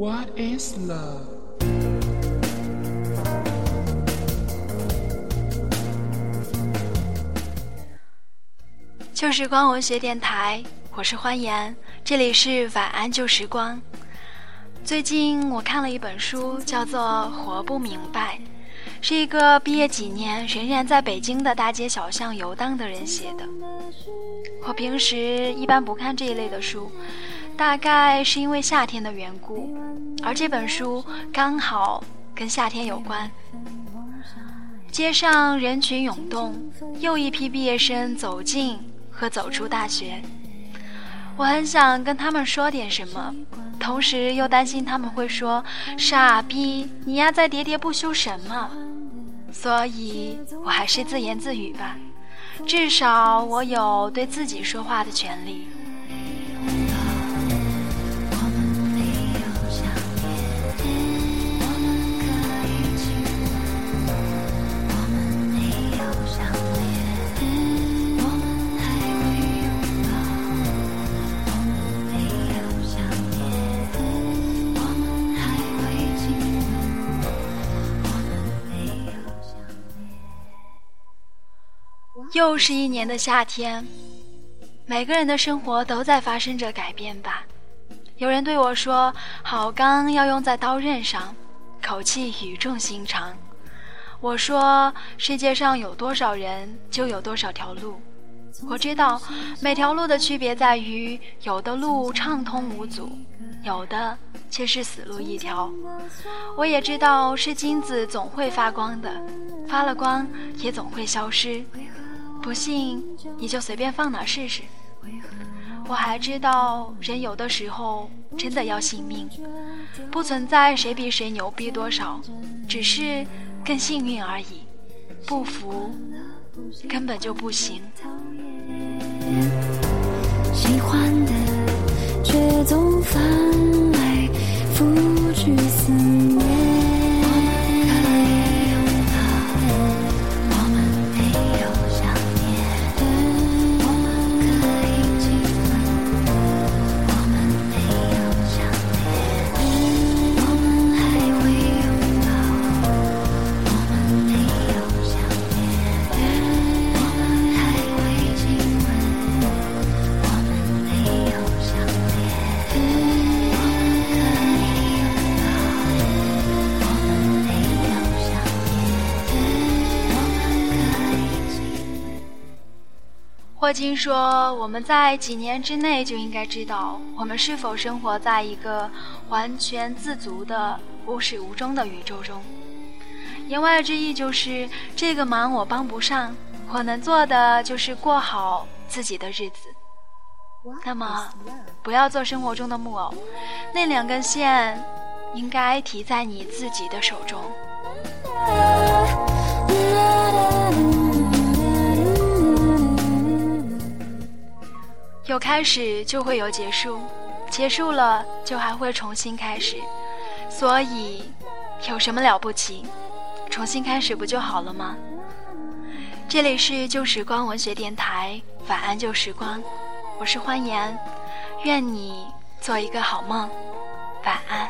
What is love. 旧时光文学电台，我是欢颜，这里是晚安旧时光。最近我看了一本书，叫做《活不明白》，是一个毕业几年仍然在北京的大街小巷游荡的人写的。我平时一般不看这一类的书，大概是因为夏天的缘故，而这本书刚好跟夏天有关。街上人群涌动，又一批毕业生走进和走出大学。我很想跟他们说点什么，同时又担心他们会说：“傻逼，你丫在喋喋不休什么？”所以，我还是自言自语吧。至少我有对自己说话的权利。又是一年的夏天，每个人的生活都在发生着改变吧。有人对我说：“好钢要用在刀刃上，口气语重心长。”我说：“世界上有多少人，就有多少条路。我知道，每条路的区别在于，有的路畅通无阻，有的却是死路一条。我也知道，是金子总会发光的，发了光也总会消失。”不信，你就随便放哪试试。我还知道，人有的时候真的要信命，不存在谁比谁牛逼多少，只是更幸运而已。不服，根本就不行。喜欢的，霍金说：“我们在几年之内就应该知道，我们是否生活在一个完全自足的、无始无终的宇宙中。”言外之意就是，这个忙我帮不上，我能做的就是过好自己的日子。那么，不要做生活中的木偶，那两根线应该提在你自己的手中。有开始就会有结束，结束了就还会重新开始，所以有什么了不起？重新开始不就好了吗？这里是旧时光文学电台，晚安旧时光，我是欢颜，愿你做一个好梦，晚安。